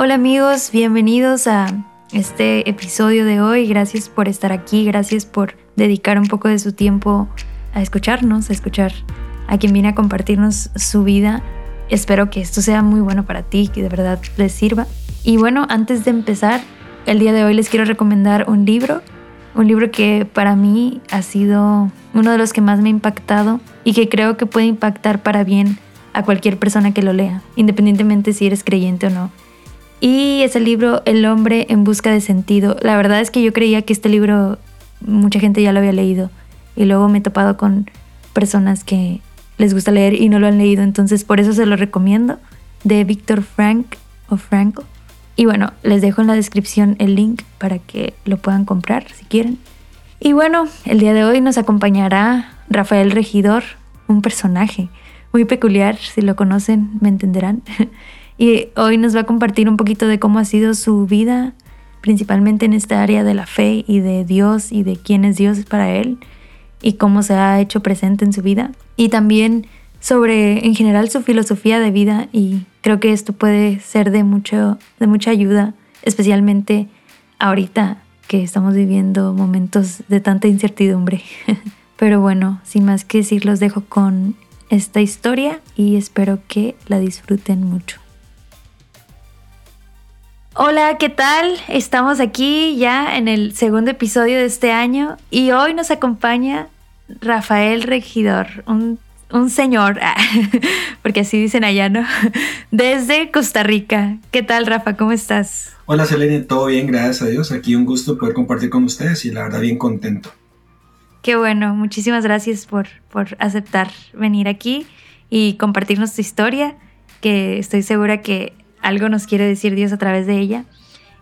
Hola amigos, bienvenidos a este episodio de hoy. Gracias por estar aquí, gracias por dedicar un poco de su tiempo a escucharnos, a escuchar a quien viene a compartirnos su vida. Espero que esto sea muy bueno para ti, que de verdad les sirva. Y bueno, antes de empezar, el día de hoy les quiero recomendar un libro, un libro que para mí ha sido uno de los que más me ha impactado y que creo que puede impactar para bien a cualquier persona que lo lea, independientemente si eres creyente o no. Y es el libro El hombre en busca de sentido. La verdad es que yo creía que este libro mucha gente ya lo había leído y luego me he topado con personas que les gusta leer y no lo han leído, entonces por eso se lo recomiendo, de Víctor Frank o Frankl. Y bueno, les dejo en la descripción el link para que lo puedan comprar si quieren. Y bueno, el día de hoy nos acompañará Rafael Regidor, un personaje muy peculiar, si lo conocen me entenderán. Y hoy nos va a compartir un poquito de cómo ha sido su vida, principalmente en esta área de la fe y de Dios y de quién es Dios para él y cómo se ha hecho presente en su vida. Y también sobre en general su filosofía de vida y creo que esto puede ser de, mucho, de mucha ayuda, especialmente ahorita que estamos viviendo momentos de tanta incertidumbre. Pero bueno, sin más que decir, los dejo con esta historia y espero que la disfruten mucho. Hola, ¿qué tal? Estamos aquí ya en el segundo episodio de este año y hoy nos acompaña Rafael Regidor, un, señor, porque así dicen allá, ¿no? Desde Costa Rica. ¿Qué tal, Rafa? ¿Cómo estás? Hola, Selene, todo bien, gracias a Dios. Aquí un gusto poder compartir con ustedes y la verdad bien contento. Qué bueno, muchísimas gracias por, por aceptar venir aquí y compartirnos tu historia, que estoy segura que algo nos quiere decir Dios a través de ella.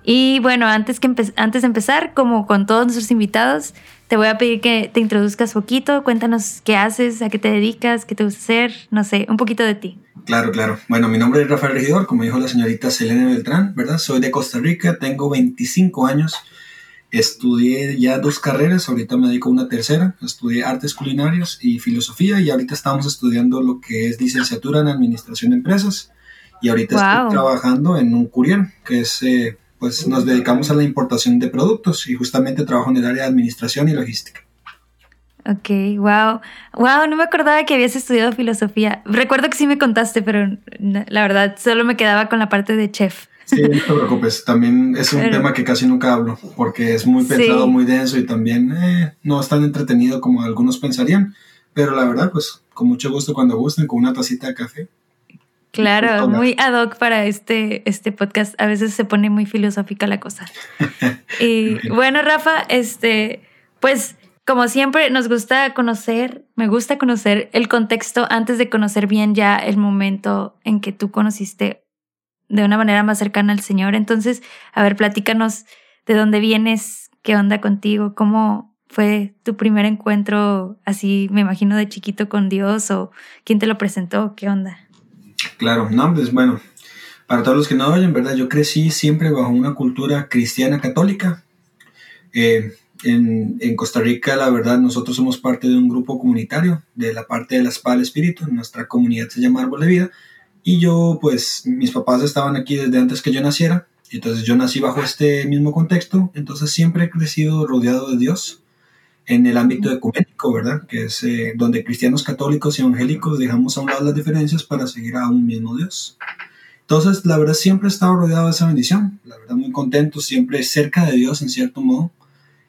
Y bueno, antes, que antes de empezar, como con todos nuestros invitados, te voy a pedir que te introduzcas poquito, cuéntanos qué haces, a qué te dedicas, qué te gusta hacer, no sé, un poquito de ti. Claro, claro. Bueno, mi nombre es Rafael Regidor, como dijo la señorita Selene Beltrán, ¿verdad? Soy de Costa Rica, tengo 25 años, estudié ya dos carreras, ahorita me dedico a una tercera, estudié artes culinarias y filosofía y ahorita estamos estudiando lo que es licenciatura en administración de empresas y ahorita estoy trabajando en un courier, que es, eh, pues nos dedicamos a la importación de productos y justamente trabajo en el área de administración y logística. Ok, wow. Wow, no me acordaba que habías estudiado filosofía. Recuerdo que sí me contaste, pero la verdad solo me quedaba con la parte de chef. Sí, no te preocupes. También es un tema que casi nunca hablo porque es muy pesado, muy denso y también eh, no es tan entretenido como algunos pensarían. Pero la verdad, pues con mucho gusto cuando gusten, con una tacita de café. Claro, muy ad hoc para este, este podcast. A veces se pone muy filosófica la cosa. y bueno, Rafa, este, pues como siempre nos gusta conocer, me gusta conocer el contexto antes de conocer bien ya el momento en que tú conociste de una manera más cercana al Señor. Entonces, a ver, platícanos de dónde vienes, qué onda contigo, cómo fue tu primer encuentro así, me imagino, de chiquito con Dios o quién te lo presentó, qué onda. Claro, no, pues bueno, para todos los que no oyen, ¿verdad? Yo crecí siempre bajo una cultura cristiana católica. Eh, en, en, Costa Rica, la verdad, nosotros somos parte de un grupo comunitario de la parte de la Espada del Espíritu. Nuestra comunidad se llama Árbol de Vida. Y yo, pues, mis papás estaban aquí desde antes que yo naciera. Entonces yo nací bajo este mismo contexto. Entonces siempre he crecido rodeado de Dios en el ámbito ecuménico, ¿verdad? Que es eh, donde cristianos católicos y evangélicos dejamos a un lado las diferencias para seguir a un mismo Dios. Entonces, la verdad, siempre he estado rodeado de esa bendición, la verdad, muy contento, siempre cerca de Dios, en cierto modo,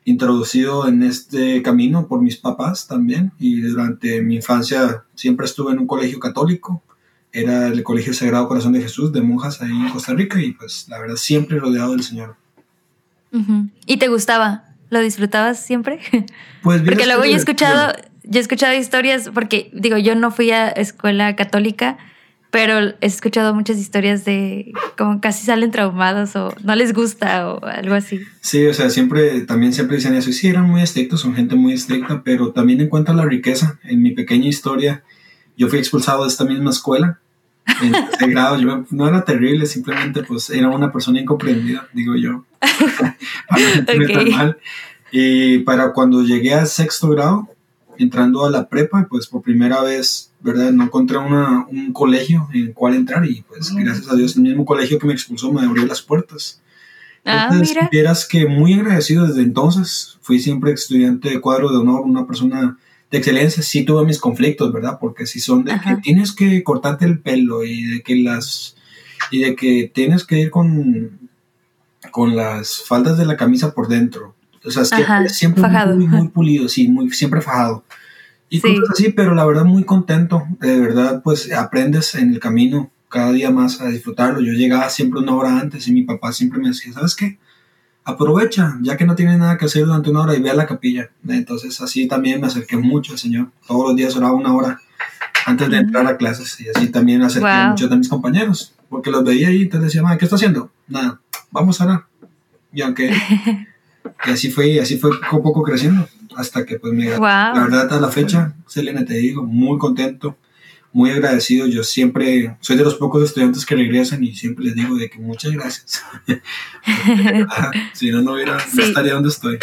introducido en este camino por mis papás también, y durante mi infancia siempre estuve en un colegio católico, era el Colegio Sagrado Corazón de Jesús de monjas ahí en Costa Rica, y pues, la verdad, siempre rodeado del Señor. ¿Y te gustaba? ¿Lo disfrutabas siempre? Pues Porque luego yo he escuchado, yo he escuchado historias, porque digo, yo no fui a escuela católica, pero he escuchado muchas historias de como casi salen traumados o no les gusta o algo así. Sí, o sea, siempre, también siempre dicen eso. Sí, eran muy estrictos, son gente muy estricta, pero también encuentran la riqueza. En mi pequeña historia, yo fui expulsado de esta misma escuela en ese grado. Yo no era terrible, simplemente pues era una persona incomprendida, digo yo. para okay. mal. Y para cuando llegué al sexto grado, entrando a la prepa, pues por primera vez, ¿verdad? No encontré una, un colegio en el cual entrar y pues gracias a Dios el mismo colegio que me expulsó me abrió las puertas. Ah, Entonces, mira. vieras que muy agradecido desde entonces. Fui siempre estudiante de cuadro de honor, una persona de excelencia. Sí tuve mis conflictos, ¿verdad? Porque si son de Ajá. que tienes que cortarte el pelo y de que las y de que tienes que ir con con las faldas de la camisa por dentro. O sea, siempre, Ajá, siempre muy, muy pulido, sí, muy, siempre fajado. Y Sí. cosas así, pero la verdad muy contento. De verdad, pues aprendes en el camino cada día más a disfrutarlo. Yo llegaba siempre una hora antes y mi papá siempre me decía, ¿sabes qué? Aprovecha, ya que no tienes nada que hacer durante una hora y ve a la capilla. Entonces así también me acerqué mucho al Señor. Todos los días oraba una hora antes de entrar a clases y así también me acerqué a Wow. muchos de mis compañeros. Porque los veía ahí y entonces decía, "Ma, ¿qué está haciendo? Nada, vamos a orar. Y aunque... Y así fue, así fue poco a poco creciendo, hasta que pues me La verdad, a la fecha, Selena, te digo, muy contento, muy agradecido. Yo siempre soy de los pocos estudiantes que regresan y siempre les digo de que muchas gracias. Si no, no, hubiera, no estaría donde estoy.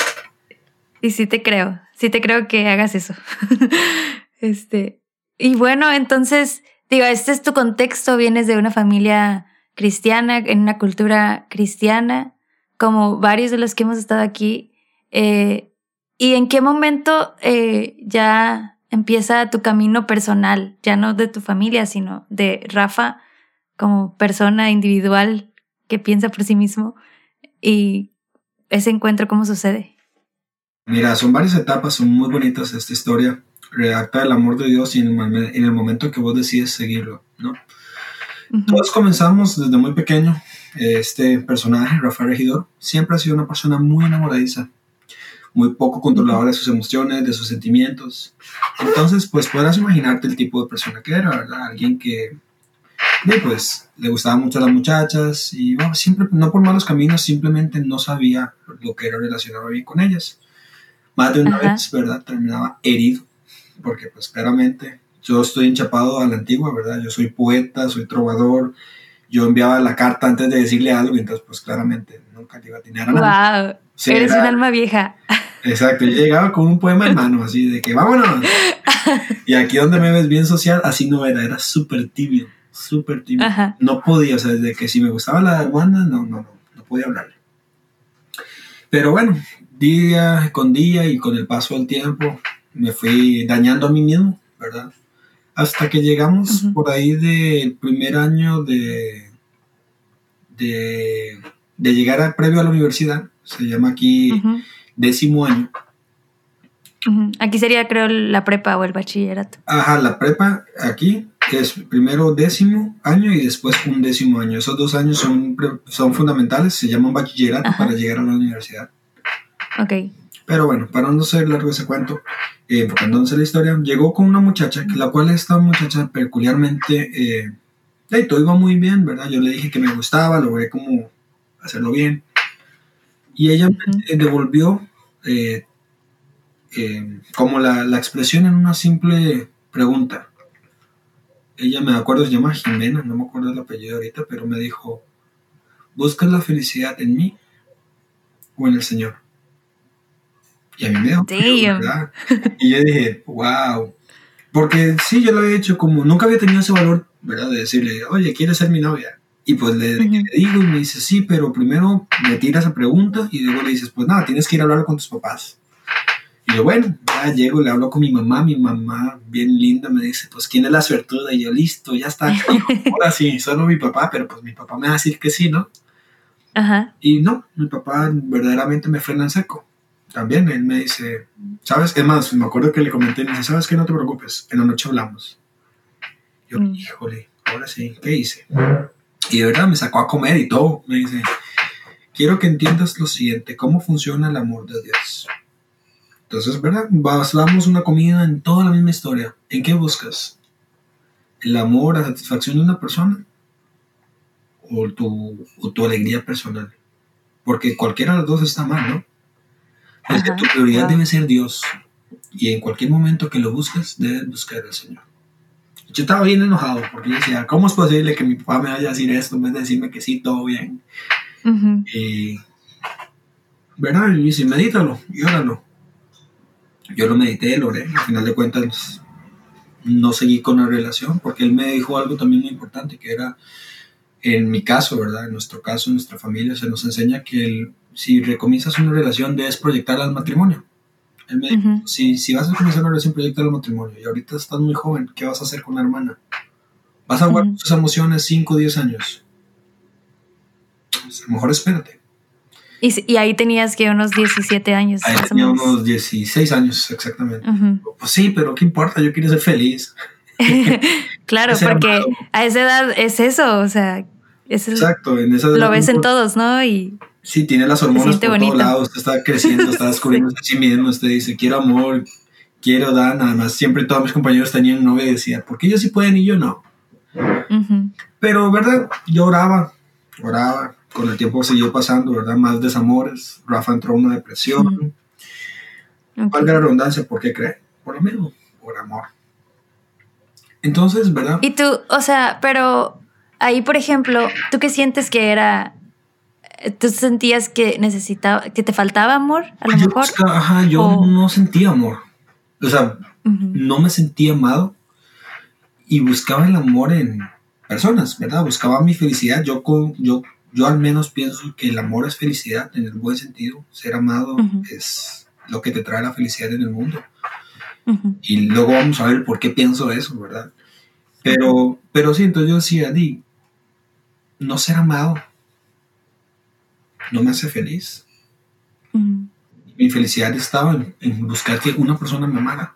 Y sí te creo, sí te creo que hagas eso. este, y bueno, entonces, digo, este es tu contexto, vienes de una familia cristiana, en una cultura cristiana, como varios de los que hemos estado aquí. eh, ¿Y en qué momento eh, ya empieza tu camino personal, ya no de tu familia, sino de Rafa como persona individual que piensa por sí mismo? Y ese encuentro, ¿cómo sucede? Mira, son varias etapas, son muy bonitas esta historia. Redacta el amor de Dios y en el, en el momento que vos decides seguirlo, ¿no? Ujú. Todos comenzamos desde muy pequeño. Este personaje, Rafael Regidor, siempre ha sido una persona muy enamoradiza, muy poco controladora de sus emociones, de sus sentimientos. Entonces, pues podrás imaginarte el tipo de persona que era, ¿verdad? Alguien que, pues, le gustaban mucho a las muchachas y bueno, siempre, no por malos caminos, simplemente no sabía lo que era relacionado bien con ellas. Más de una Ajá. vez, ¿verdad? Terminaba herido, porque pues claramente yo estoy enchapado a la antigua, ¿verdad? Yo soy poeta, soy trovador, yo enviaba la carta antes de decirle algo, entonces pues claramente nunca le iba a tener a nadie. Wow, Sí, eres era- un alma vieja. Exacto, yo llegaba con un poema en mano, así de que vámonos. Y aquí donde me ves bien social, así no era, era súper tibio, súper tibio. Ajá. No podía, o sea, desde que si me gustaba la hermana, no, no, no, no podía hablarle. Pero bueno, día con día y con el paso del tiempo, me fui dañando a mí mismo, ¿verdad? Hasta que llegamos por ahí del primer año de, de, de llegar al previo a la universidad, se llama aquí décimo año. Aquí sería, creo, la prepa o el bachillerato. Ajá, la prepa aquí es primero décimo año y después un décimo año. Esos dos años son, son fundamentales, se llaman bachillerato Ajá. para llegar a la universidad. Ok. Pero bueno, para no ser largo ese cuento, eh, enfocándonos en la historia, llegó con una muchacha, que la cual esta muchacha peculiarmente, eh, hey, todo iba muy bien, ¿verdad? Yo le dije que me gustaba, logré como hacerlo bien. Y ella me eh, devolvió eh, eh, como la, la expresión en una simple pregunta. Ella me acuerdo, se llama Jimena, no me acuerdo el apellido ahorita, pero me dijo, ¿buscas la felicidad en mí o en el Señor? Y a mí me dejó. ¿verdad? Y yo dije, wow. Porque sí, yo lo había hecho como, nunca había tenido ese valor, ¿verdad? De decirle, oye, ¿quieres ser mi novia? Y pues le, le digo y me dice, sí, pero primero me tiras esa pregunta y luego le dices, pues nada, tienes que ir a hablar con tus papás. Y yo, bueno, ya llego, le hablo con mi mamá, mi mamá, bien linda, me dice, pues, ¿quién es la suertuda? Y yo, listo, ya está. Ahora sí, solo mi papá, pero pues mi papá me va a decir que sí, ¿no? Ajá. Y no, mi papá verdaderamente me frena en seco. También él me dice, ¿sabes? Es más, me acuerdo que le comenté, me dice, ¿sabes qué? No te preocupes, en la noche hablamos. Yo, Mm. híjole, ahora sí, ¿qué hice? Y de verdad me sacó a comer y todo. Me dice, quiero que entiendas lo siguiente, cómo funciona el amor de Dios. Entonces, ¿verdad? Basamos una comida en toda la misma historia. ¿En qué buscas? ¿El amor, la satisfacción de una persona? ¿O tu, o tu alegría personal? Porque cualquiera de las dos está mal, ¿no? Es que tu prioridad debe ser Dios. Y en cualquier momento que lo busques, debes buscar al Señor. Yo estaba bien enojado porque yo decía, ¿cómo es posible que mi papá me vaya a decir esto en vez de decirme que sí, todo bien? Ujú. Y, ¿verdad? Y dice, medítalo y óralo. yo lo medité, lo oré, al final de cuentas no seguí con la relación porque él me dijo algo también muy importante que era en mi caso, ¿verdad? En nuestro caso, en nuestra familia, se nos enseña que el, si recomienzas una relación debes proyectarla al matrimonio. Él me dijo, si, si vas a comenzar una relación, proyecta al matrimonio. Y ahorita estás muy joven, ¿qué vas a hacer con la hermana? Vas a guardar tus emociones 5 o 10 años. Pues, a lo mejor espérate. Y, y, ahí tenías que unos 17 años. Ahí tenía unos 16 años, exactamente. Pues sí, pero ¿qué importa? Yo quiero ser feliz. claro, porque a esa edad es eso, o sea, Exacto, en esa Lo ves en todos, ¿no? Y sí, tiene las hormonas por todos lados, está creciendo, está descubriendo a sí mismo, usted dice, quiero amor, quiero dar, nada más. Siempre todos mis compañeros tenían novia y decían, ¿por qué ellos sí pueden y yo no? Pero, ¿verdad? Yo oraba, oraba, con el tiempo siguió pasando, ¿verdad? Más desamores, Rafa entró en una depresión. ¿Cuál la redundancia? ¿Por qué cree? Por lo mismo, por amor. Entonces, ¿verdad? Y tú, o sea, pero ahí, por ejemplo, ¿tú qué sientes que era? ¿Tú sentías que necesitaba, que te faltaba amor, a lo mejor? ajá, yo no sentía amor. O sea, no me sentía amado y buscaba el amor en personas, ¿verdad? Buscaba mi felicidad. Yo, yo, yo al menos pienso que el amor es felicidad en el buen sentido. Ser amado es lo que te trae la felicidad en el mundo. Y luego vamos a ver por qué pienso eso, ¿verdad? Pero, pero sí, entonces yo decía, Di, no ser amado no me hace feliz. Mi felicidad estaba en, buscar que una persona me amara.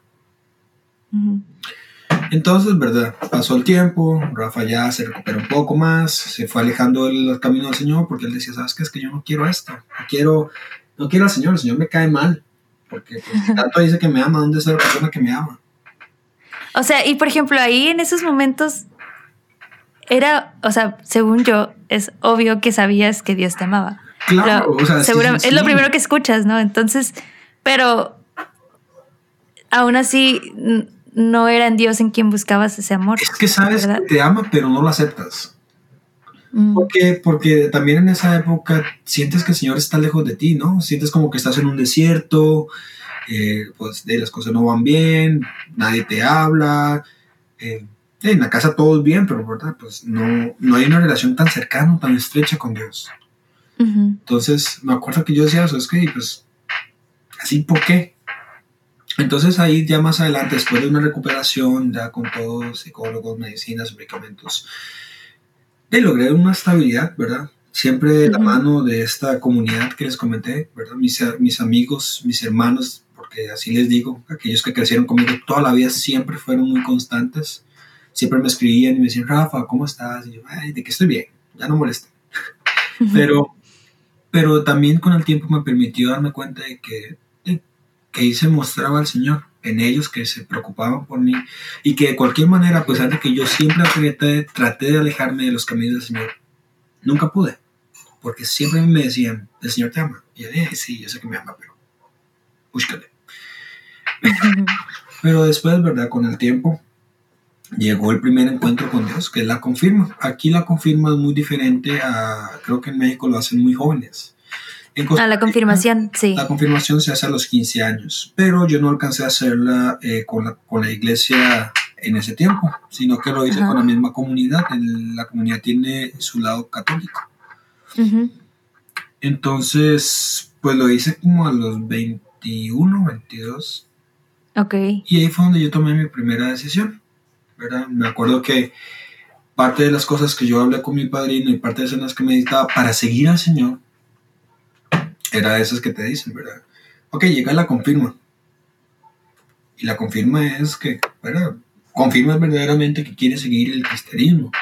Entonces, ¿verdad? Pasó el tiempo, Rafa ya se recuperó un poco más, se fue alejando del camino del Señor porque él decía, ¿sabes qué? Es que yo no quiero esto, no quiero, no quiero al Señor, el Señor me cae mal, porque pues, tanto dice que me ama, ¿dónde está la persona que me ama? O sea, y por ejemplo, ahí en esos momentos era, o sea, según yo, es obvio que sabías que Dios te amaba. Claro, o sea, es lo primero que escuchas, ¿no? Entonces, pero aún así no era en Dios en quien buscabas ese amor. Es que sabes que te ama, pero no lo aceptas. Mm. Porque, porque también en esa época sientes que el Señor está lejos de ti, ¿no? Sientes como que estás en un desierto, eh, pues de las cosas no van bien, nadie te habla. Eh, en la casa todo es bien, pero ¿verdad? Pues no, no hay una relación tan cercana, tan estrecha con Dios. Entonces, me acuerdo que yo decía eso, es que, pues, así, ¿por qué? Entonces ahí ya más adelante, después de una recuperación, ya con todos psicólogos, medicinas, medicamentos, de logré una estabilidad, ¿verdad? Siempre de la mano de esta comunidad que les comenté, ¿verdad? Mis, mis amigos, mis hermanos, porque así les digo, aquellos que crecieron conmigo toda la vida siempre fueron muy constantes. Siempre me escribían y me decían, Rafa, ¿cómo estás? Y yo, ay, de que estoy bien, ya no moleste. Pero pero también con el tiempo me permitió darme cuenta de que, que ahí se mostraba el Señor en ellos que se preocupaban por mí y que de cualquier manera, a pesar de que yo siempre traté, traté de alejarme de los caminos del Señor, nunca pude, porque siempre me decían, el Señor te ama. Y yo dije, sí, yo sé que me ama, pero búscale. pero después, ¿verdad? Con el tiempo llegó el primer encuentro con Dios, que es la confirma. Aquí la confirma es muy diferente a, creo que en México lo hacen muy jóvenes. a la confirmación, sí. La confirmación se hace a los 15 años, pero yo no alcancé a hacerla eh, con, la, con, la, iglesia en ese tiempo, sino que lo hice con la misma comunidad. la comunidad tiene su lado católico. Entonces, pues lo hice como a los 21, 22. Ok. Y ahí fue donde yo tomé mi primera decisión. Me acuerdo que parte de las cosas que yo hablé con mi padrino y parte de esas que meditaba para seguir al Señor era esas que te dicen, ¿verdad? Ok, llega la confirma. Y la confirma es que, ¿verdad? Confirmas verdaderamente que quieres seguir el cristianismo.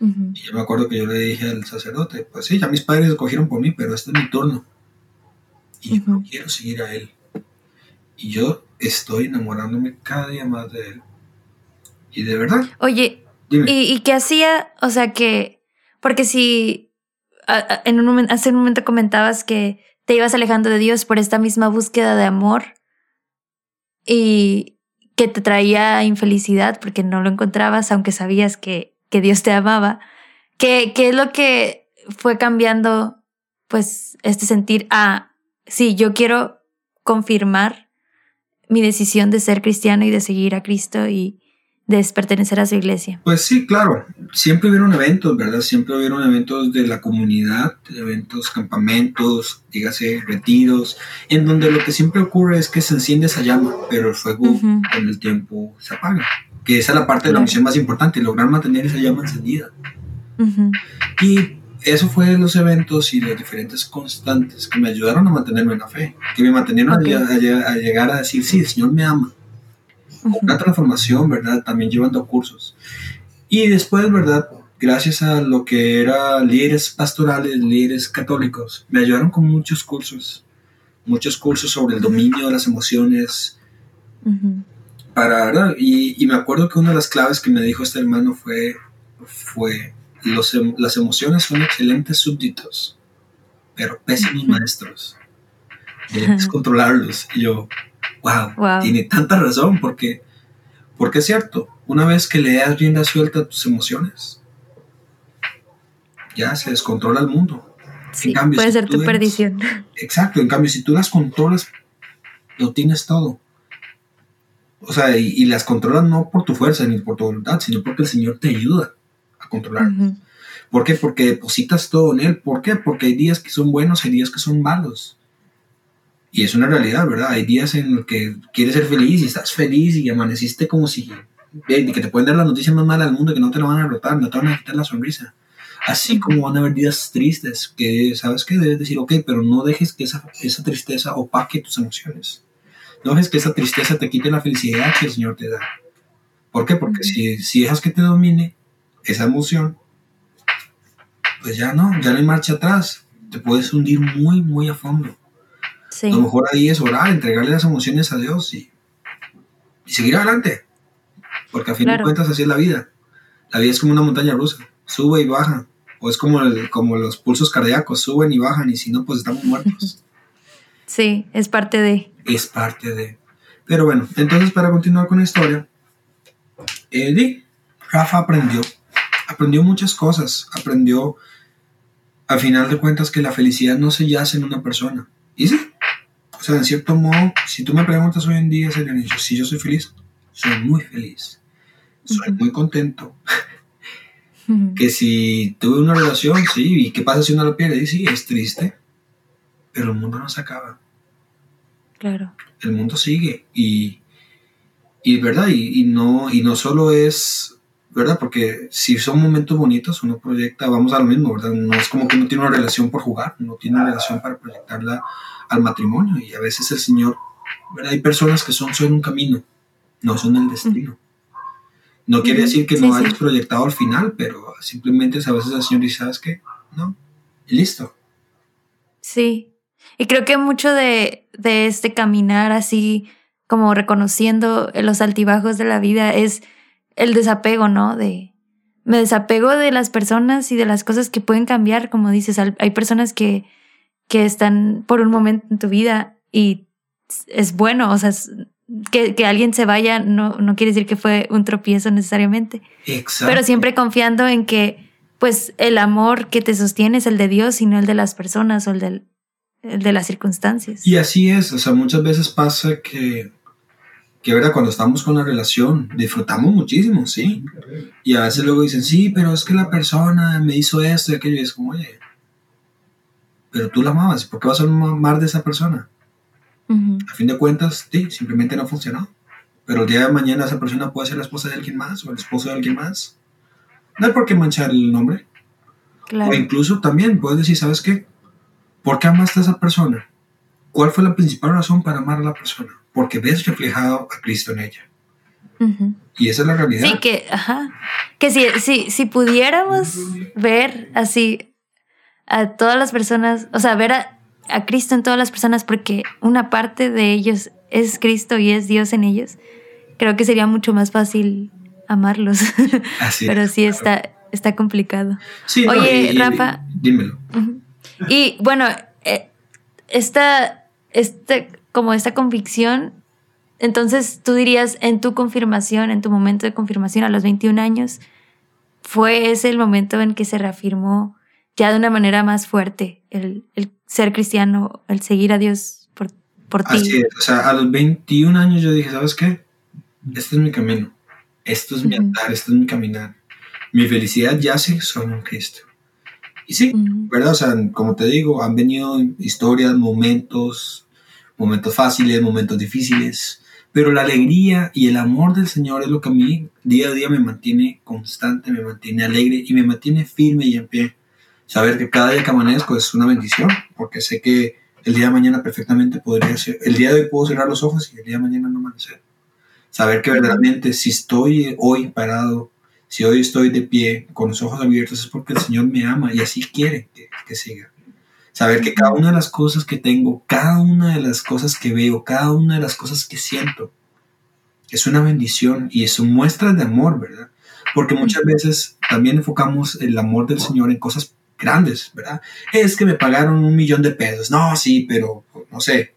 Y yo me acuerdo que yo le dije al sacerdote, pues sí, ya mis padres escogieron por mí, pero este es mi turno. Y yo quiero seguir a él. Y yo estoy enamorándome cada día más de él. Y de verdad. Oye, ¿y, qué hacía? O sea que, porque si en un momento, hace un momento comentabas que te ibas alejando de Dios por esta misma búsqueda de amor y que te traía infelicidad porque no lo encontrabas, aunque sabías que, que Dios te amaba. ¿Qué, ¿Qué es lo que fue cambiando, pues, este sentir, ah, sí, yo quiero confirmar mi decisión de ser cristiano y de seguir a Cristo y de pertenecer a su iglesia. Pues sí, claro. Siempre hubieron eventos, ¿verdad? Siempre hubieron eventos de la comunidad, eventos, campamentos, dígase, retiros, en donde lo que siempre ocurre es que se enciende esa llama, pero el fuego con el tiempo se apaga. Que esa es la parte de la misión más importante, lograr mantener esa llama encendida. Y eso fue los eventos y las diferentes constantes que me ayudaron a mantenerme en la fe, que me mantenieron a, llegar a decir, sí, el Señor me ama. Una transformación, ¿verdad? También llevando cursos. Y después, ¿verdad? Gracias a lo que era líderes pastorales, líderes católicos, me ayudaron con muchos cursos, muchos cursos sobre el dominio de las emociones. Para, ¿verdad? Y, y, me acuerdo que una de las claves que me dijo este hermano fue, fue Em, las emociones son excelentes súbditos, pero pésimos maestros. Debes controlarlos. Y yo, wow, tiene tanta razón, porque, porque es cierto, una vez que le das rienda suelta a tus emociones, ya se descontrola el mundo. Sí, puede ser tu perdición. Exacto, en cambio, si tú las controlas, lo tienes todo. O sea, y, las controlas no por tu fuerza ni por tu voluntad, sino porque el Señor te ayuda controlar. ¿Por qué? Porque depositas todo en Él. ¿Por qué? Porque hay días que son buenos, hay días que son malos. Y es una realidad, ¿verdad? Hay días en los que quieres ser feliz y estás feliz y amaneciste como si... que te pueden dar la noticia más mala del mundo que no te la van a rotar, no te van a quitar la sonrisa. Así como van a haber días tristes que sabes que debes decir, ok, pero no dejes que esa, esa tristeza opaque tus emociones. No dejes que esa tristeza te quite la felicidad que el Señor te da. ¿Por qué? Porque si, si dejas que te domine, esa emoción, pues ya no, ya no hay marcha atrás. Te puedes hundir muy, muy a fondo. Lo mejor ahí es orar, entregarle las emociones a Dios y, seguir adelante. Porque a fin de cuentas así es la vida. La vida es como una montaña rusa, sube y baja. O es como, el, como los pulsos cardíacos, suben y bajan y si no, pues estamos muertos. Sí, es parte de. Es parte de. Pero bueno, entonces para continuar con la historia, Eddie, Rafa aprendió aprendió muchas cosas, aprendió al final de cuentas que la felicidad no se yace en una persona. Y sí, sea, en cierto modo, si tú me preguntas hoy en día, si yo soy feliz, soy muy feliz, soy muy contento. que si tuve una relación, sí, ¿y qué pasa si uno lo pierde? Y sí, es triste, pero el mundo no se acaba. Claro. El mundo sigue y, y verdad, y, y, no, y no solo es ¿verdad? Porque si son momentos bonitos, uno proyecta, vamos a lo mismo, ¿verdad? No es como que uno tiene una relación por jugar, uno tiene una relación para proyectarla al matrimonio y a veces el Señor, ¿verdad? Hay personas que son solo un camino, no son el destino. No quiere decir que no hayas proyectado al final, pero simplemente a veces el Señor dice, ¿sabes qué? No, y listo. Sí, y creo que mucho de, de este caminar así, como reconociendo los altibajos de la vida, es el desapego, ¿no? De me desapego de las personas y de las cosas que pueden cambiar, como dices, hay personas que, que están por un momento en tu vida y es bueno, o sea, que, que, alguien se vaya no, no quiere decir que fue un tropiezo necesariamente. Exacto. Pero siempre confiando en que, pues, el amor que te sostiene es el de Dios y no el de las personas o el, del, el de las circunstancias. Y así es, o sea, muchas veces pasa que que verdad, cuando estamos con la relación, disfrutamos muchísimo, sí. Y a veces luego dicen, sí, pero es que la persona me hizo esto y aquello, y es como, oye, pero tú la amabas, ¿por qué vas a amar de esa persona? A fin de cuentas, sí, simplemente no funcionó. Pero el día de mañana esa persona puede ser la esposa de alguien más o el esposo de alguien más. No hay por qué manchar el nombre. O incluso también puedes decir, ¿sabes qué? ¿Por qué amaste a esa persona? ¿Cuál fue la principal razón para amar a la persona? Porque ves reflejado a Cristo en ella. Y esa es la realidad. Sí, que, ajá. Que si, si, si pudiéramos ver así a todas las personas, o sea, ver a, a, Cristo en todas las personas, porque una parte de ellos es Cristo y es Dios en ellos, creo que sería mucho más fácil amarlos. Así Pero sí está, está complicado. Sí, Oye, Rafa. dímelo. Y bueno, eh, esta, este como esta convicción, entonces tú dirías en tu confirmación, en tu momento de confirmación a los 21 años, fue ese el momento en que se reafirmó ya de una manera más fuerte el, ser cristiano, el seguir a Dios por por ti. Así es, o sea, a los 21 años yo dije, ¿sabes qué? Este es mi camino, esto es mi andar, esto es mi caminar. Mi felicidad yace solo en Cristo. Y sí, ¿verdad? O sea, como te digo, han venido historias, momentos, momentos fáciles, momentos difíciles, pero la alegría y el amor del Señor es lo que a mí día a día me mantiene constante, me mantiene alegre y me mantiene firme y en pie. Saber que cada día que amanezco es una bendición, porque sé que el día de mañana perfectamente podría ser, el día de hoy puedo cerrar los ojos y el día de mañana no amanecer. Saber que verdaderamente si estoy hoy parado, si hoy estoy de pie con los ojos abiertos es porque el Señor me ama y así quiere que, que siga. Saber que cada una de las cosas que tengo, cada una de las cosas que veo, cada una de las cosas que siento, es una bendición y es una muestra de amor, ¿verdad? Porque muchas veces también enfocamos el amor del Señor en cosas grandes, ¿verdad? Es que me pagaron un millón de pesos. No, sí, pero no sé.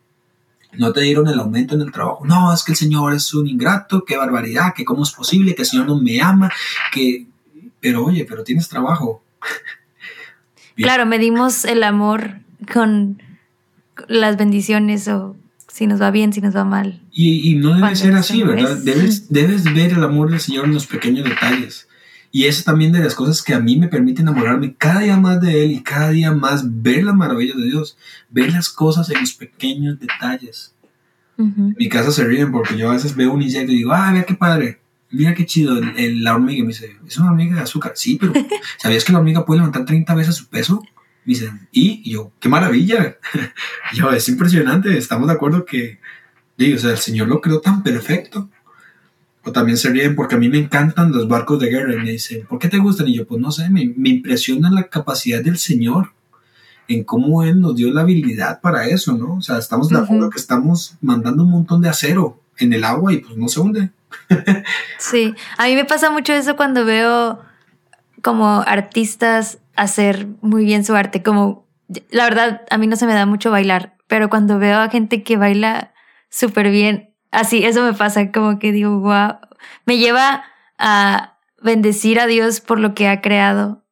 No te dieron el aumento en el trabajo. No, es que el Señor es un ingrato, qué barbaridad, que cómo es posible, que el Señor no me ama, que... Pero oye, pero tienes trabajo. Claro, medimos el amor con las bendiciones o si nos va bien, si nos va mal. Y, no debe ser así, ¿verdad? Debes, debes ver el amor del Señor en los pequeños detalles. Y eso también de las cosas que a mí me permite enamorarme cada día más de Él y cada día más ver la maravilla de Dios, ver las cosas en los pequeños detalles. En mi casa se ríen porque yo a veces veo un insecto y digo, ah, mira qué padre, mira qué chido el, la hormiga. Me dice, es una hormiga de azúcar. Sí, pero ¿sabías que la hormiga puede levantar 30 veces su peso? Me dicen, ¿y? yo, qué maravilla. yo, es impresionante, estamos de acuerdo que, digo, o sea, el Señor lo creó tan perfecto o también se ríen porque a mí me encantan los barcos de guerra y me dicen, ¿por qué te gustan? Y yo, pues no sé, me, impresiona la capacidad del Señor en cómo Él nos dio la habilidad para eso, ¿no? O sea, estamos de acuerdo que estamos mandando un montón de acero en el agua y pues no se hunde. Sí, a mí me pasa mucho eso cuando veo como artistas hacer muy bien su arte, como la verdad a mí no se me da mucho bailar, pero cuando veo a gente que baila súper bien, Así, eso me pasa, como que digo, wow, me lleva a bendecir a Dios por lo que ha creado.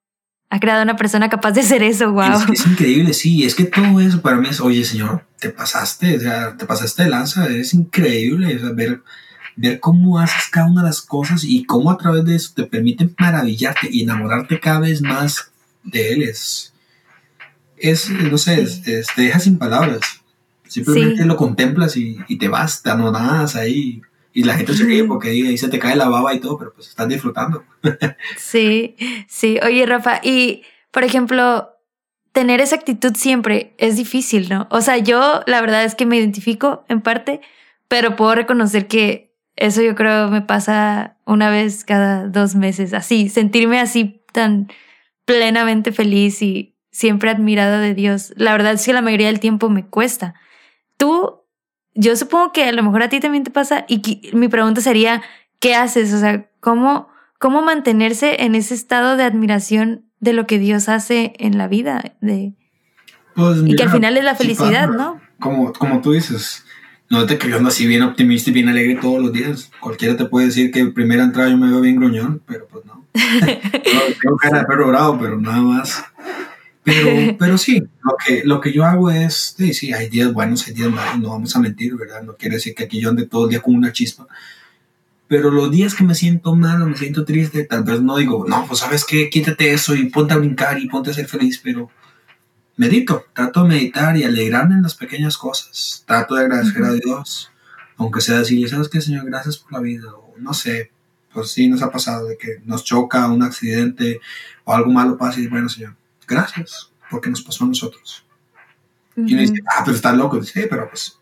Ha creado una persona capaz de hacer eso, wow. Es, increíble, sí, es que todo eso para mí es, oye, Señor, te pasaste, o sea, te pasaste de lanza, es increíble, ver, ver cómo haces cada una de las cosas y cómo a través de eso te permiten maravillarte y enamorarte cada vez más de Él. Es, es no sé, te deja sin palabras. Simplemente lo contemplas y, te vas, te anonadas ahí. Y la gente se ríe porque ahí se te cae la baba y todo, pero pues estás disfrutando. sí, sí. Oye, Rafa, y por ejemplo, tener esa actitud siempre es difícil, ¿no? O sea, yo la verdad es que me identifico en parte, pero puedo reconocer que eso yo creo me pasa una vez cada dos meses, así, sentirme así tan plenamente feliz y siempre admirada de Dios. La verdad es que la mayoría del tiempo me cuesta. Tú, yo supongo que a lo mejor a ti también te pasa y mi pregunta sería, ¿qué haces? O sea, ¿cómo, cómo mantenerse en ese estado de admiración de lo que Dios hace en la vida? De, pues y que al final es la felicidad, ¿no? Como, como tú dices, no te que así bien optimista y bien alegre todos los días. Cualquiera te puede decir que primera entrada yo me veo bien gruñón, pero pues no. tengo cara de perro bravo, pero nada más. Pero, pero sí, lo que, lo que yo hago es, sí, sí, hay días buenos, hay días malos, no vamos a mentir, ¿verdad? No quiere decir que aquí yo ande todo el día con una chispa. Pero los días que me siento mal o me siento triste, tal vez no digo, no, pues sabes qué, quítate eso y ponte a brincar y ponte a ser feliz, pero medito, trato de meditar y alegrarme en las pequeñas cosas. Trato de agradecer a Dios, aunque sea decirle, ¿sabes qué, Señor? Gracias por la vida. O no sé, pues sí nos ha pasado de que nos choca un accidente o algo malo pasa y bueno, Señor, gracias, porque nos pasó a nosotros. Y me dice, ah, pero estás loco. Dice, sí, pero pues,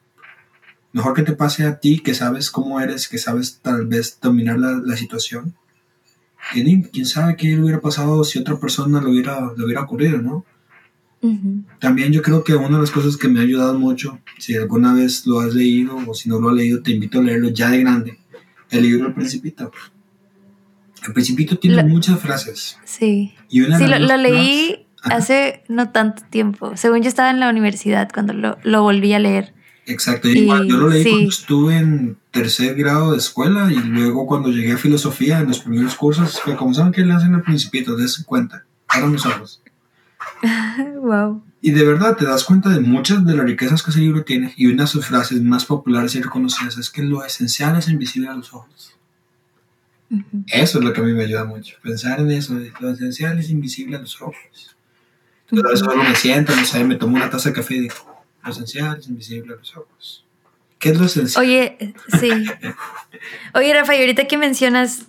mejor que te pase a ti, que sabes cómo eres, que sabes tal vez dominar la, la situación. ¿Quién, quién sabe qué hubiera pasado si otra persona lo hubiera, le hubiera ocurrido, ¿no? También yo creo que una de las cosas que me ha ayudado mucho, si alguna vez lo has leído o si no lo has leído, te invito a leerlo ya de grande, el libro El Principito. El Principito tiene muchas frases. Sí. sí, lo, leí hace no tanto tiempo. Según yo estaba en la universidad cuando lo, lo volví a leer. Exacto, y yo lo leí cuando estuve en tercer grado de escuela y luego cuando llegué a filosofía en los primeros cursos fue como saben que le hacen al principito, des cuenta, abran los ojos. wow. Y de verdad te das cuenta de muchas de las riquezas que ese libro tiene. Y una de sus frases más populares y reconocidas es que lo esencial es invisible a los ojos. Eso es lo que a mí me ayuda mucho. Pensar en eso. Lo esencial es invisible a los ojos. Entonces, a veces solo me siento, no sé, me tomo una taza de café y digo, lo esencial es invisible a los ojos. ¿Qué es lo esencial? Oye, sí. Oye, Rafa, y ahorita que mencionas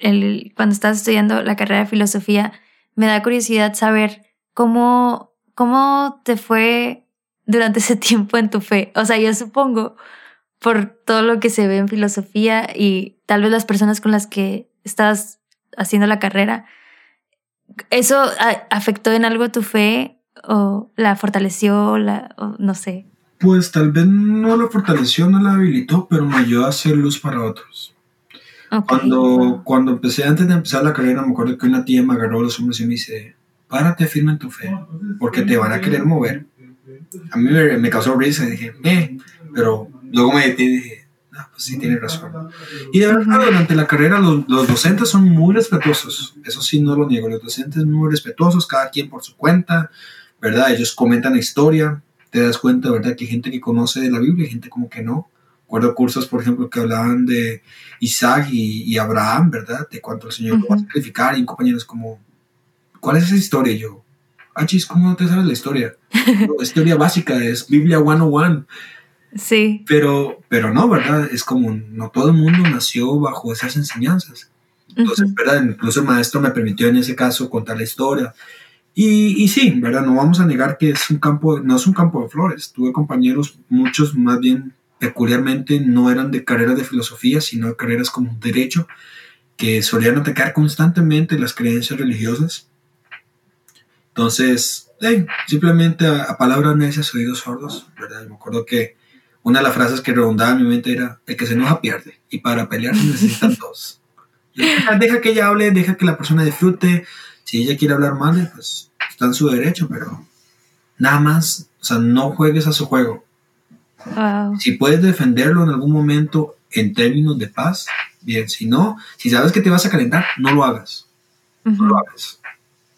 el, cuando estás estudiando la carrera de filosofía, me da curiosidad saber cómo, cómo te fue durante ese tiempo en tu fe. O sea, yo supongo, por todo lo que se ve en filosofía y tal vez las personas con las que estás haciendo la carrera, ¿eso afectó en algo tu fe o la fortaleció, la, o no sé? Pues tal vez no la fortaleció, no la habilitó, pero me ayudó a hacer luz para otros. Cuando, cuando empecé, antes de empezar la carrera, me acuerdo que una tía me agarró los hombros y me dice, párate firme en tu fe, porque te van a querer mover. A mí me, causó risa y dije, eh, pero luego me detuve y dije, ah, pues sí, tiene razón. Y de verdad, durante la carrera los, los, docentes son muy respetuosos, eso sí, no lo niego, los docentes muy respetuosos, cada quien por su cuenta, ¿verdad? Ellos comentan la historia, te das cuenta, ¿verdad? Que hay gente que conoce de la Biblia y gente como que no. Recuerdo cursos, por ejemplo, que hablaban de Isaac y, Abraham, ¿verdad? De cuánto el Señor lo va a sacrificar. Y un compañero es como, ¿cuál es esa historia? Y yo, ah, chis, ¿cómo no te sabes la historia? la historia básica es Biblia 101. Sí. Pero, pero no, ¿verdad? Es como, no todo el mundo nació bajo esas enseñanzas. Entonces, ¿verdad? Incluso el maestro me permitió en ese caso contar la historia. Y, y, sí, ¿verdad? No vamos a negar que es un campo, no es un campo de flores. Tuve compañeros, muchos más bien peculiarmente no eran de carreras de filosofía, sino de carreras como derecho, que solían atacar constantemente las creencias religiosas. Entonces, simplemente a, palabras necias, oídos sordos, ¿verdad? Me acuerdo que una de las frases que redondaba en mi mente era, el que se enoja pierde, y para pelear se necesitan dos. deja que ella hable, deja que la persona disfrute, si ella quiere hablar mal, pues está en su derecho, pero nada más, o sea, no juegues a su juego. Si puedes defenderlo en algún momento en términos de paz, bien. Si no, si sabes que te vas a calentar, no lo hagas. No lo hagas.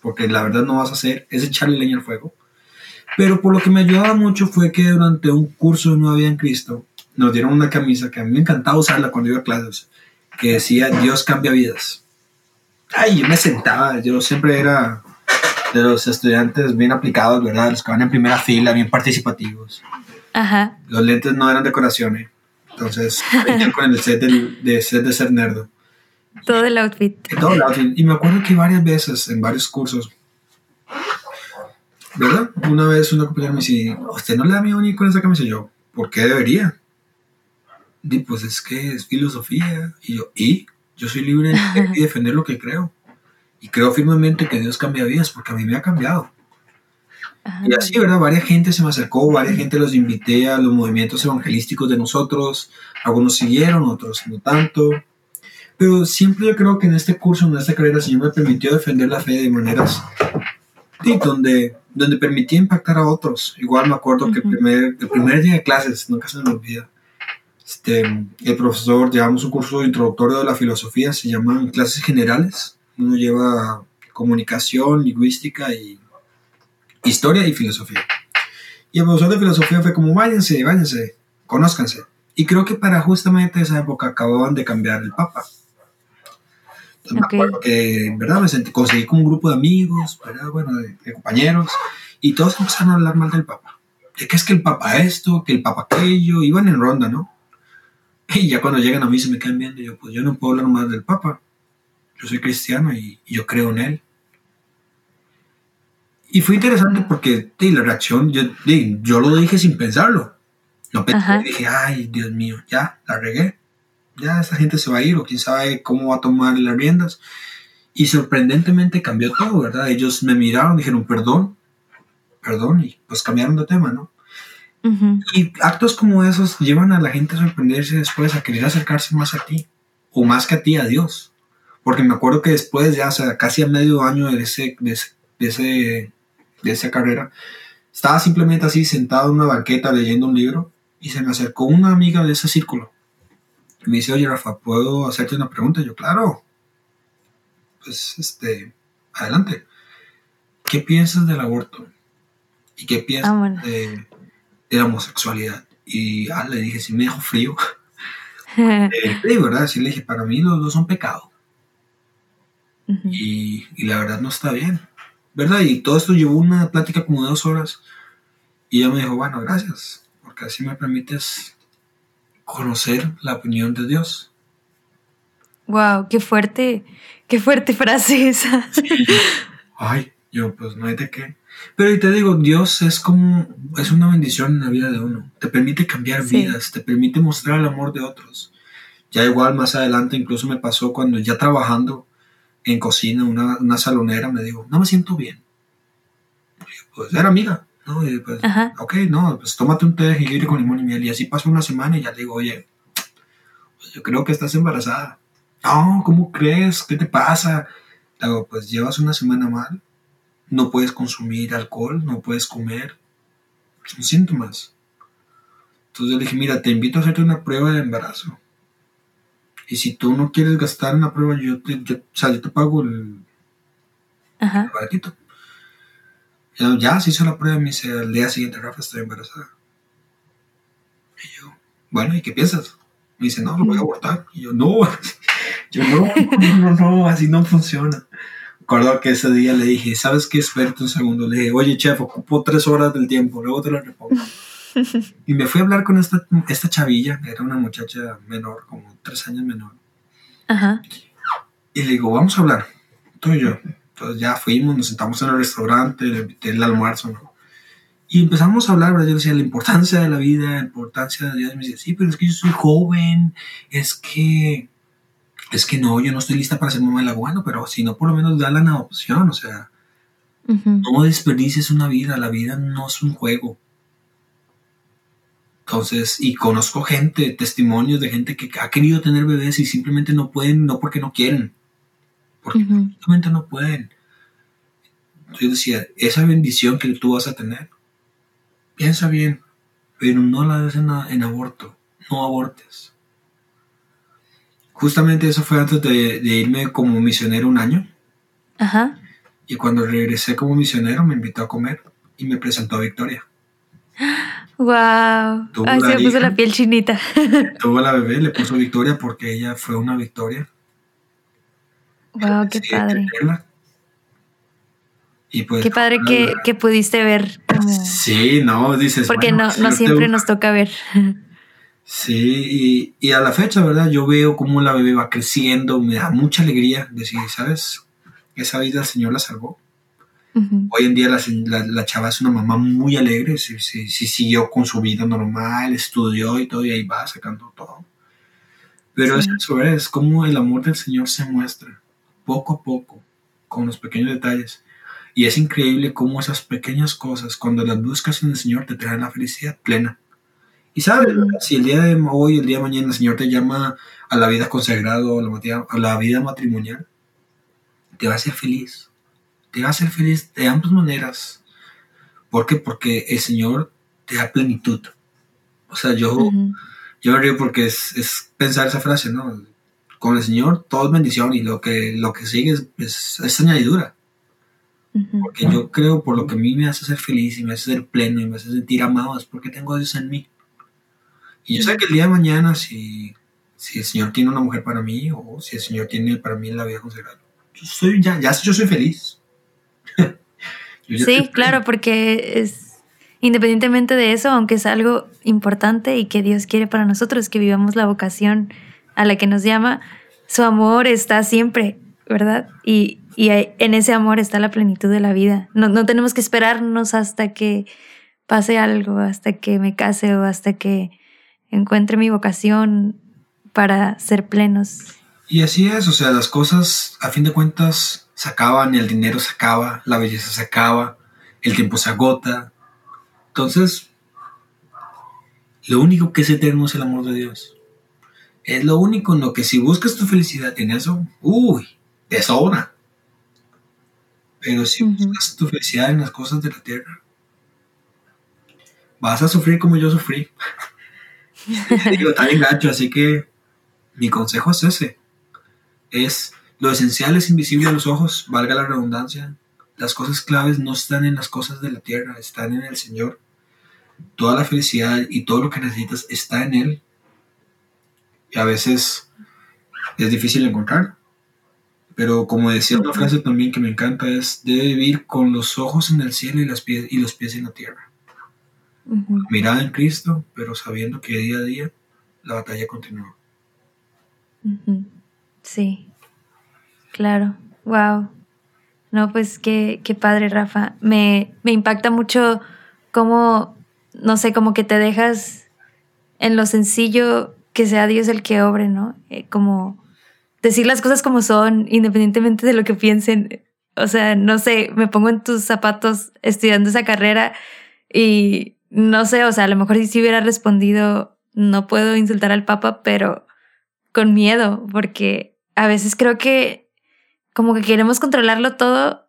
Porque la verdad no vas a hacer es echarle leña al fuego. Pero por lo que me ayudaba mucho fue que durante un curso de Nueva Vida en Cristo nos dieron una camisa que a mí me encantaba usarla cuando iba a clases, que decía Dios cambia vidas. Ay, yo me sentaba, yo siempre era de los estudiantes bien aplicados, ¿verdad? Los que van en primera fila, bien participativos. Ajá. Los lentes no eran decoraciones. Entonces, con el set, de, set de ser nerdo. Todo el outfit. Todo el outfit. Y me acuerdo que varias veces, en varios cursos, ¿verdad? Una vez una compañera me dice, ¿usted no le da miedo ni con esa camisa? Y yo, ¿por qué debería? Y pues es que es filosofía. Y yo, ¿y? Yo soy libre de defender lo que creo. Y creo firmemente que Dios cambia vidas porque a mí me ha cambiado. y así, ¿verdad? Varias gente se me acercó, varias gente los invité a los movimientos evangelísticos de nosotros. Algunos siguieron, otros no tanto. Pero siempre yo creo que en este curso, en esta carrera, el Señor me permitió defender la fe de maneras y donde, donde permitía impactar a otros. Igual me acuerdo que el primer, el primer día de clases, nunca se me olvida, este, el profesor, llevamos un curso introductorio de la filosofía, se llaman clases generales. Uno lleva comunicación, lingüística y historia y filosofía. Y el profesor de filosofía fue como, váyanse, váyanse, conózcanse. Y creo que para justamente esa época acababan de cambiar el Papa. Entonces me acuerdo que, ¿verdad? Me sentí, conseguí con un grupo de amigos, ¿verdad? Bueno, de, compañeros, y todos empezaron a hablar mal del Papa. De que es que el Papa esto, que el Papa aquello, iban en ronda, ¿no? Y ya cuando llegan a mí se me quedan viendo, yo pues yo no puedo hablar más del Papa. Yo soy cristiano y, yo creo en él. Y fue interesante porque la reacción, yo, yo lo dije sin pensarlo. No pensé, dije, ay, Dios mío, ya, la regué. Ya esa gente se va a ir o quién sabe cómo va a tomar las riendas. Y sorprendentemente cambió todo, ¿verdad? Ellos me miraron, dijeron, perdón, perdón, y pues cambiaron de tema, ¿no? Y actos como esos llevan a la gente a sorprenderse después, a querer acercarse más a ti, o más que a ti, a Dios. Porque me acuerdo que después, ya sea, casi a medio año de, ese, de, ese, de, esa carrera, estaba simplemente así sentado en una banqueta leyendo un libro y se me acercó una amiga de ese círculo. Y me dice, oye Rafa, ¿puedo hacerte una pregunta? Y yo, claro. Pues, este, adelante. ¿qué piensas del aborto? ¿Y qué piensas de, la homosexualidad? Y ah, le dije, sí me dejó frío. eh, sí, ¿verdad? Sí le dije, para mí los dos son pecados. y, y, la verdad no está bien. ¿Verdad? Y todo esto llevó una plática como de dos horas. Y ella me dijo, bueno, gracias, porque así me permites conocer la opinión de Dios. Wow, qué fuerte, qué fuerte frase esa. Ay, yo pues no hay de qué. Pero te digo, Dios es como, es una bendición en la vida de uno. Te permite cambiar vidas, te permite mostrar el amor de otros. Ya igual más adelante incluso me pasó cuando ya trabajando en cocina, una, una salonera me dijo, no me siento bien. Pues era amiga, ¿no? Y pues, ok, no, pues tómate un té de jengibre con limón y miel. Y así pasó una semana y ya le digo, oye, pues yo creo que estás embarazada. No, ¿cómo crees? ¿Qué te pasa? Le digo, pues llevas una semana mal no puedes consumir alcohol, no puedes comer. Son síntomas. Entonces le dije, mira, te invito a hacerte una prueba de embarazo. Y si tú no quieres gastar una prueba, yo te, o sea, yo te pago el, Ajá. baratito. Ya, ya se hizo la prueba y me dice, al día siguiente, Rafa, estoy embarazada. Y yo, bueno, ¿y qué piensas? Me dice, no, lo voy a abortar. Y yo, no, yo no, no, no, no, así no funciona recuerdo que ese día le dije, ¿sabes qué? Espérate un segundo. Le dije, oye, chef, ocupo tres horas del tiempo, luego te lo repongo. y me fui a hablar con esta, esta chavilla, era una muchacha menor, como tres años menor. Ajá. Y le digo, vamos a hablar, tú y yo. Entonces ya fuimos, nos sentamos en el restaurante, le invité el almuerzo, ¿no? Y empezamos a hablar, ¿verdad? Yo decía la importancia de la vida, la importancia de Dios. Y me decía, sí, pero es que yo soy joven, es que es que no, yo no estoy lista para ser mamá de la bueno, pero si no, por lo menos dale la adopción, o sea, no desperdicies una vida, la vida no es un juego. Entonces, y conozco gente, testimonios de gente que ha querido tener bebés y simplemente no pueden, no porque no quieren, porque simplemente no pueden. Yo decía, esa bendición que tú vas a tener, piensa bien, pero no la des en aborto, no abortes. Justamente eso fue antes de, irme como misionero un año. Ajá. Y cuando regresé como misionero me invitó a comer y me presentó a Victoria. Wow. Ay, se me puso la piel chinita. Tuvo la bebé, le puso Victoria porque ella fue una Victoria. Wow, qué padre. Y pues, qué padre que, que, pudiste ver. Sí, no, dices. Porque no, no siempre nos toca ver. Sí, y, a la fecha, ¿verdad? Yo veo cómo la bebé va creciendo, me da mucha alegría decir, ¿sabes? Esa vida el Señor la salvó. Hoy en día la, chava es una mamá muy alegre, sí, sí, siguió con su vida normal, estudió y todo, y ahí va sacando todo. Pero es eso, es como el amor del Señor se muestra, poco a poco, con los pequeños detalles. Y es increíble cómo esas pequeñas cosas, cuando las buscas en el Señor, te traen la felicidad plena. Y sabes, si el día de hoy, el día de mañana el Señor te llama a la vida consagrada, a la vida matrimonial, te va a hacer feliz. Te va a hacer feliz de ambas maneras. ¿Por qué? Porque el Señor te da plenitud. O sea, yo, yo me río porque es, pensar esa frase, ¿no? Con el Señor todo es bendición y lo que, lo que sigue es, es, añadidura. Porque yo creo, por lo que a mí me hace ser feliz y me hace ser pleno y me hace sentir amado, es porque tengo a Dios en mí. Y yo sé que el día de mañana, si, si el Señor tiene una mujer para mí o si el Señor tiene para mí la vida consagrada, yo soy, ya, ya yo soy feliz. sí, claro, porque es independientemente de eso, aunque es algo importante y que Dios quiere para nosotros, que vivamos la vocación a la que nos llama, su amor está siempre, ¿verdad? Y, y en ese amor está la plenitud de la vida. No, no tenemos que esperarnos hasta que pase algo, hasta que me case o hasta que encuentre mi vocación para ser plenos. Y así es, o sea, las cosas a fin de cuentas se acaban, el dinero se acaba, la belleza se acaba, el tiempo se agota. Entonces, lo único que es eterno es el amor de Dios. Es lo único en lo que si buscas tu felicidad en eso, uy, te sobra. Pero si buscas tu felicidad en las cosas de la tierra, vas a sufrir como yo sufrí. digo, está bien gacho, así que mi consejo es ese. Es lo esencial es invisible a los ojos, valga la redundancia, las cosas claves no están en las cosas de la tierra, están en el Señor. Toda la felicidad y todo lo que necesitas está en Él. Y a veces es difícil encontrar. Pero como decía una frase también que me encanta es, debe vivir con los ojos en el cielo y, las pies, y los pies en la tierra. Mirada en Cristo, pero sabiendo que día a día la batalla continúa. Sí, claro. Wow. No, pues qué, qué padre, Rafa. Me, me impacta mucho cómo, no sé, como que te dejas en lo sencillo que sea Dios el que obre, ¿no? Eh, como decir las cosas como son, independientemente de lo que piensen. O sea, no sé, me pongo en tus zapatos estudiando esa carrera y no sé, o sea, a lo mejor si hubiera respondido, no puedo insultar al Papa, pero con miedo, porque a veces creo que como que queremos controlarlo todo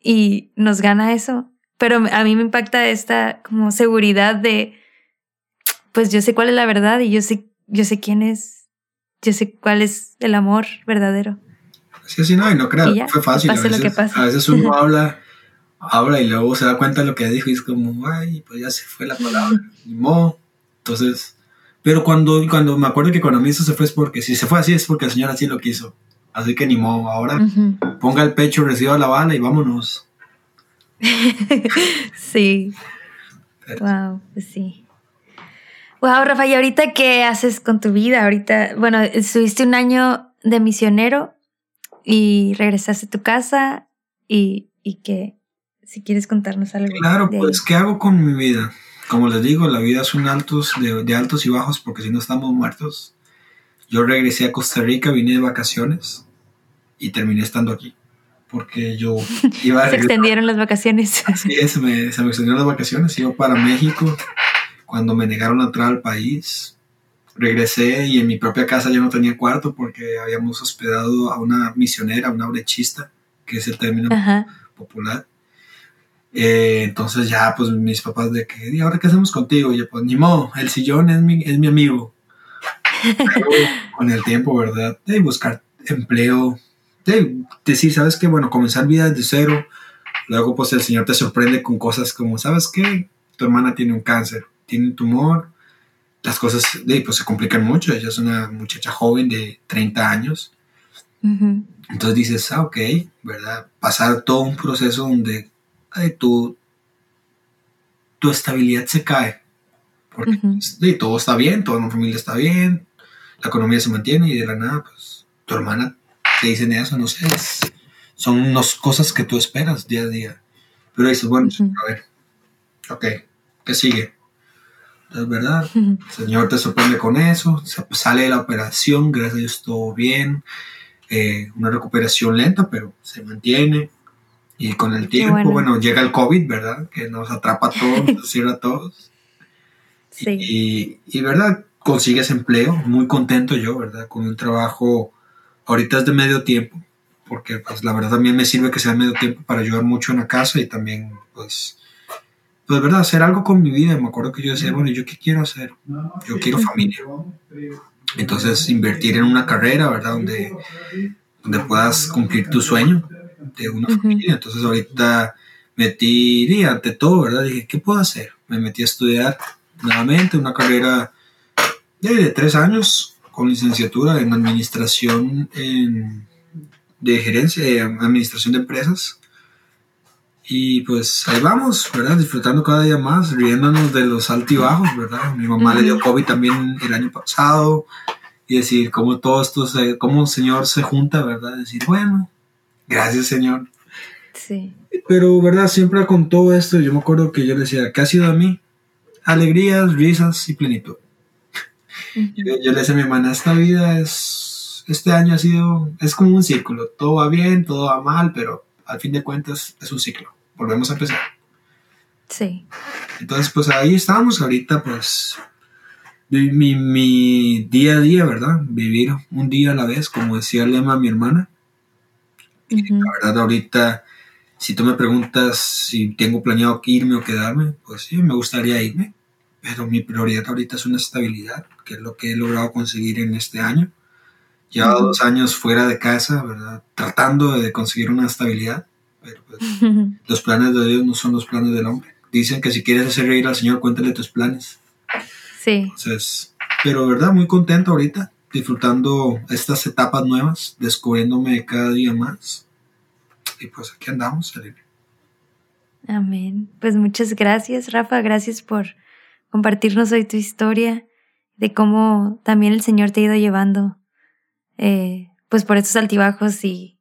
y nos gana eso. Pero a mí me impacta esta como seguridad de, pues yo sé cuál es la verdad y yo sé, yo sé quién es, yo sé cuál es el amor verdadero. Sí, sí, no, y no creo, fue fácil. A veces, a veces uno habla, habla y luego se da cuenta de lo que dijo y es como, ay, pues ya se fue la palabra, ni modo. Entonces, pero cuando, cuando me acuerdo que cuando me hizo se fue es porque si se fue así es porque el Señor así lo quiso. Así que ni modo, ahora ponga el pecho, reciba la bala y vámonos. sí. Wow, pues sí. Wow, Rafa, ¿y ahorita qué haces con tu vida? Ahorita, bueno, estuviste un año de misionero y regresaste a tu casa y, y que, si quieres contarnos algo. Claro, pues, ¿qué hago con mi vida? como les digo, la vida es un altos, de, altos y bajos porque si no estamos muertos. Yo regresé a Costa Rica, vine de vacaciones y terminé estando aquí. Porque yo iba a... se extendieron las vacaciones. Así es, se me extendieron las vacaciones. Iba para México cuando me negaron la entrada al país. Regresé y en mi propia casa ya no tenía cuarto porque habíamos hospedado a una misionera, una brechista, que es el término popular eh, entonces ya, pues mis papás de que, ¿y ahora qué hacemos contigo? Y yo, pues ni modo, el sillón es mi, es mi amigo. con el tiempo, ¿verdad? De buscar empleo, de decir, ¿sabes qué? Bueno, comenzar vida desde cero. Luego, pues el Señor te sorprende con cosas como, ¿sabes qué? Tu hermana tiene un cáncer, tiene un tumor. Las cosas, de, pues se complican mucho. Ella es una muchacha joven de 30 años. Entonces dices, ah, ok, ¿verdad? Pasar todo un proceso donde tu, tu estabilidad se cae. Porque pues, todo está bien, toda la familia está bien, la economía se mantiene y de la nada, pues tu hermana te dicen eso, no sé, son unas cosas que tú esperas día a día. Pero dices, bueno, a ver, ok, ¿qué sigue? Es verdad, el Señor te sorprende con eso, sale de la operación, gracias a Dios todo bien, eh, una recuperación lenta, pero se mantiene. Y con el tiempo, bueno. llega el COVID, ¿verdad? Que nos atrapa a todos, nos cierra a todos. Sí. Y, ¿verdad? Consigues empleo, muy contento yo, ¿verdad? Con un trabajo, ahorita es de medio tiempo, porque pues la verdad también me sirve que sea medio tiempo para ayudar mucho en la casa y también pues, pues verdad, hacer algo con mi vida. Me acuerdo que yo decía, bueno, ¿yo qué quiero hacer? Yo quiero familia. Entonces, invertir en una carrera, ¿verdad? Donde, donde puedas cumplir tu sueño de una familia. Entonces ahorita metí, ante todo, ¿verdad? Dije, ¿qué puedo hacer? Me metí a estudiar nuevamente una carrera de, tres años con licenciatura en administración de gerencia, de administración de empresas. Y pues ahí vamos, ¿verdad? Disfrutando cada día más, riéndonos de los altibajos, ¿verdad? Mi mamá le dio COVID también el año pasado. Y decir, cómo todo esto, se, cómo el Señor se junta, ¿verdad? Decir, bueno, Gracias, Señor. Sí. Pero, ¿verdad? Siempre con todo esto, yo me acuerdo que yo le decía, ¿qué ha sido a mí? Alegrías, risas y plenitud. yo, le decía a mi hermana, esta vida es, este año ha sido, es como un círculo. Todo va bien, todo va mal, pero al fin de cuentas es un ciclo. Volvemos a empezar. Sí. Entonces, pues ahí estamos ahorita, pues, mi, mi día a día, ¿verdad? Vivir un día a la vez, como decía el lema mi hermana. La verdad, ahorita, si tú me preguntas si tengo planeado irme o quedarme, pues sí, me gustaría irme, pero mi prioridad ahorita es una estabilidad, que es lo que he logrado conseguir en este año. Llevo dos años fuera de casa, ¿verdad? Tratando de conseguir una estabilidad, Pero pues, los planes de Dios no son los planes del hombre. Dicen que si quieres hacer reír al Señor, cuéntale tus planes. Sí. Entonces, pero verdad, muy contento ahorita, disfrutando estas etapas nuevas, descubriéndome cada día más. Y pues aquí andamos, Amén. Pues muchas gracias, Rafa. Gracias por compartirnos hoy tu historia de cómo también el Señor te ha ido llevando, eh, pues por estos altibajos y,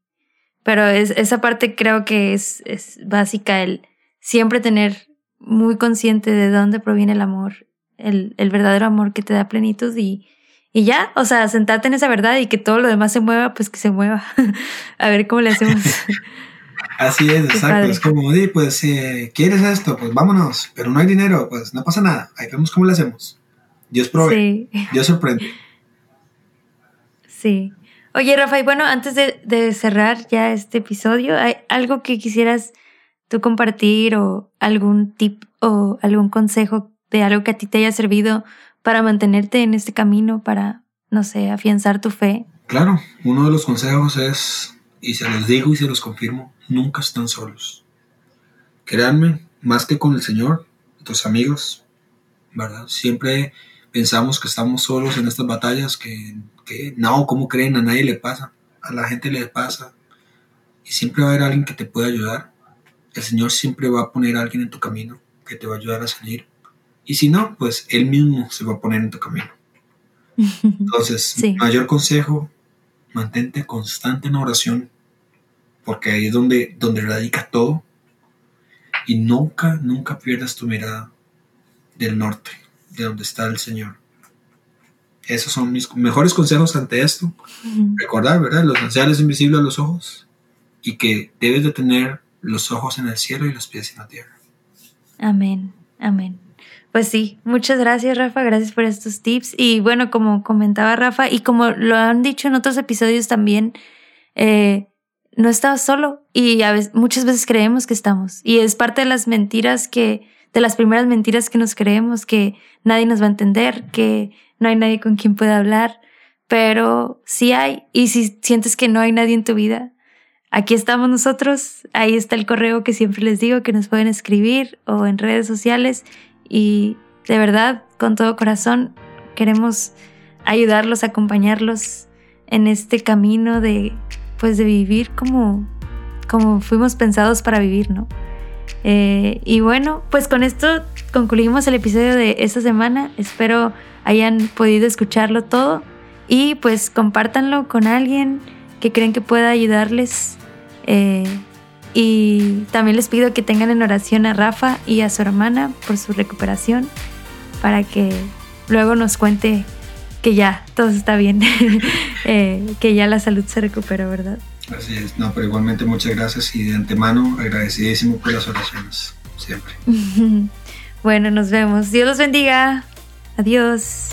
pero es, esa parte creo que es, es básica, el siempre tener muy consciente de dónde proviene el amor, el, el verdadero amor que te da plenitud y, y ya, o sea, sentarte en esa verdad y que todo lo demás se mueva, pues que se mueva. a ver cómo le hacemos. Así es, exacto. Es como, pues, si ¿quieres esto? Pues vámonos. Pero no hay dinero, pues no pasa nada. Ahí vemos cómo lo hacemos. Dios provee. Dios sorprende. Sí. Oye, Rafa, y bueno, antes de, cerrar ya este episodio, ¿hay algo que quisieras tú compartir o algún tip o algún consejo de algo que a ti te haya servido para mantenerte en este camino, para, no sé, afianzar tu fe? Claro, uno de los consejos es, y se los digo y se los confirmo, nunca están solos. Créanme, más que con el Señor, tus amigos, ¿verdad? Siempre pensamos que estamos solos en estas batallas, que, que no, ¿cómo creen? A nadie le pasa, a la gente le pasa. Y siempre va a haber alguien que te pueda ayudar. El Señor siempre va a poner a alguien en tu camino que te va a ayudar a salir. Y si no, pues Él mismo se va a poner en tu camino. Entonces, mayor consejo, mantente constante en oración, porque ahí es donde, donde radica todo. Y nunca, nunca pierdas tu mirada del norte de donde está el Señor. Esos son mis mejores consejos ante esto. Recordar, ¿verdad? Los ancianos invisibles a los ojos y que debes de tener los ojos en el cielo y los pies en la tierra. Amén, amén. Pues sí, muchas gracias Rafa, gracias por estos tips. Y bueno, como comentaba Rafa y como lo han dicho en otros episodios también, eh, no estás solo y a veces, muchas veces creemos que estamos. Y es parte de las mentiras que de las primeras mentiras que nos creemos, que nadie nos va a entender, que no hay nadie con quien pueda hablar, pero sí hay. Y si sientes que no hay nadie en tu vida, aquí estamos nosotros, ahí está el correo que siempre les digo que nos pueden escribir o en redes sociales y de verdad, con todo corazón, queremos ayudarlos, acompañarlos en este camino de pues de vivir como como fuimos pensados para vivir, ¿no? Eh, y bueno, pues con esto concluimos el episodio de esta semana. Espero hayan podido escucharlo todo y pues compártanlo con alguien que creen que pueda ayudarles. Eh, y también les pido que tengan en oración a Rafa y a su hermana por su recuperación para que luego nos cuente que ya todo está bien, eh, que ya la salud se recuperó, ¿verdad? Así es, no, pero igualmente muchas gracias y de antemano agradecidísimo por las oraciones, siempre. bueno, nos vemos. Dios los bendiga. Adiós.